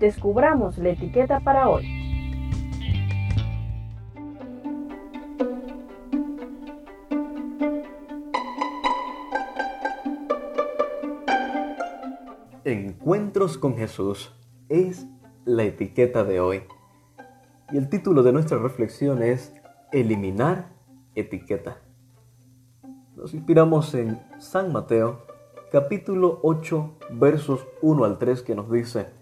descubramos la etiqueta para hoy. Encuentros con Jesús es la etiqueta de hoy. Y el título de nuestra reflexión es Eliminar etiqueta. Nos inspiramos en San Mateo, capítulo 8, versos 1 al 3, que nos dice,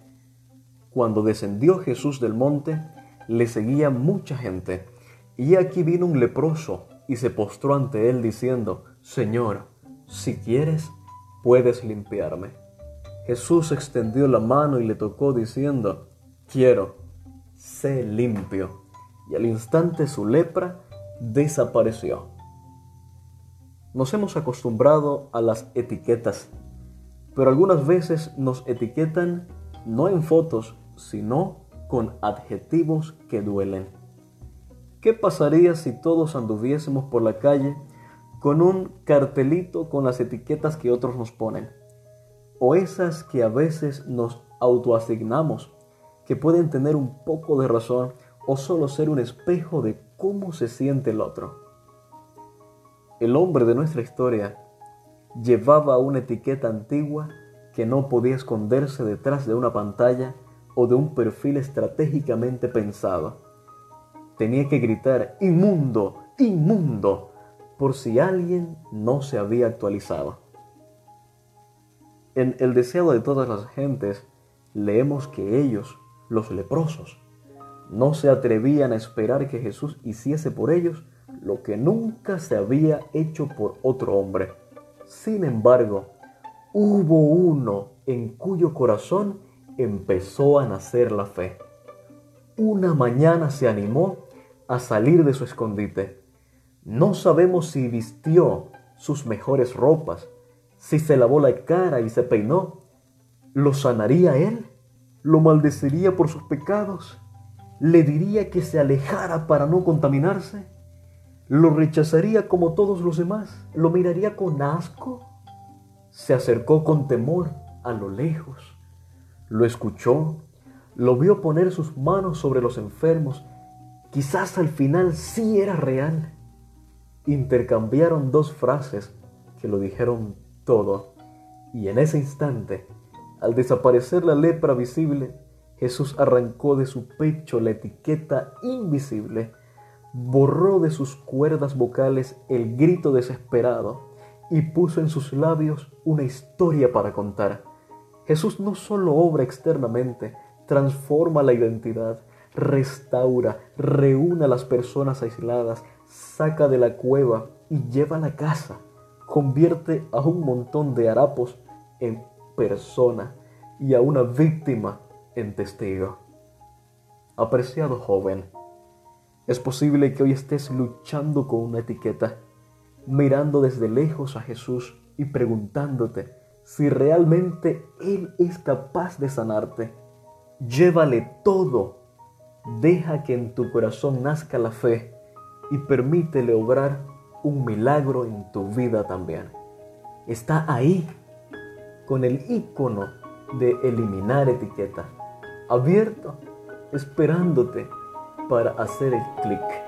Cuando descendió Jesús del monte, le seguía mucha gente, y aquí vino un leproso y se postró ante él diciendo, Señor, si quieres, puedes limpiarme. Jesús extendió la mano y le tocó diciendo, quiero, sé limpio. Y al instante su lepra desapareció. Nos hemos acostumbrado a las etiquetas, pero algunas veces nos etiquetan no en fotos, sino con adjetivos que duelen. ¿Qué pasaría si todos anduviésemos por la calle con un cartelito con las etiquetas que otros nos ponen? o esas que a veces nos autoasignamos, que pueden tener un poco de razón o solo ser un espejo de cómo se siente el otro. El hombre de nuestra historia llevaba una etiqueta antigua que no podía esconderse detrás de una pantalla o de un perfil estratégicamente pensado. Tenía que gritar inmundo, inmundo, por si alguien no se había actualizado. En el deseo de todas las gentes leemos que ellos, los leprosos, no se atrevían a esperar que Jesús hiciese por ellos lo que nunca se había hecho por otro hombre. Sin embargo, hubo uno en cuyo corazón empezó a nacer la fe. Una mañana se animó a salir de su escondite. No sabemos si vistió sus mejores ropas, si se lavó la cara y se peinó, ¿lo sanaría él? ¿Lo maldeciría por sus pecados? ¿Le diría que se alejara para no contaminarse? ¿Lo rechazaría como todos los demás? ¿Lo miraría con asco? Se acercó con temor a lo lejos. Lo escuchó, lo vio poner sus manos sobre los enfermos. Quizás al final sí era real. Intercambiaron dos frases que lo dijeron todo. Y en ese instante, al desaparecer la lepra visible, Jesús arrancó de su pecho la etiqueta invisible, borró de sus cuerdas vocales el grito desesperado y puso en sus labios una historia para contar. Jesús no solo obra externamente, transforma la identidad, restaura, reúne a las personas aisladas, saca de la cueva y lleva a la casa convierte a un montón de harapos en persona y a una víctima en testigo. Apreciado joven, es posible que hoy estés luchando con una etiqueta, mirando desde lejos a Jesús y preguntándote si realmente Él es capaz de sanarte. Llévale todo, deja que en tu corazón nazca la fe y permítele obrar un milagro en tu vida también. Está ahí con el icono de eliminar etiqueta, abierto, esperándote para hacer el clic.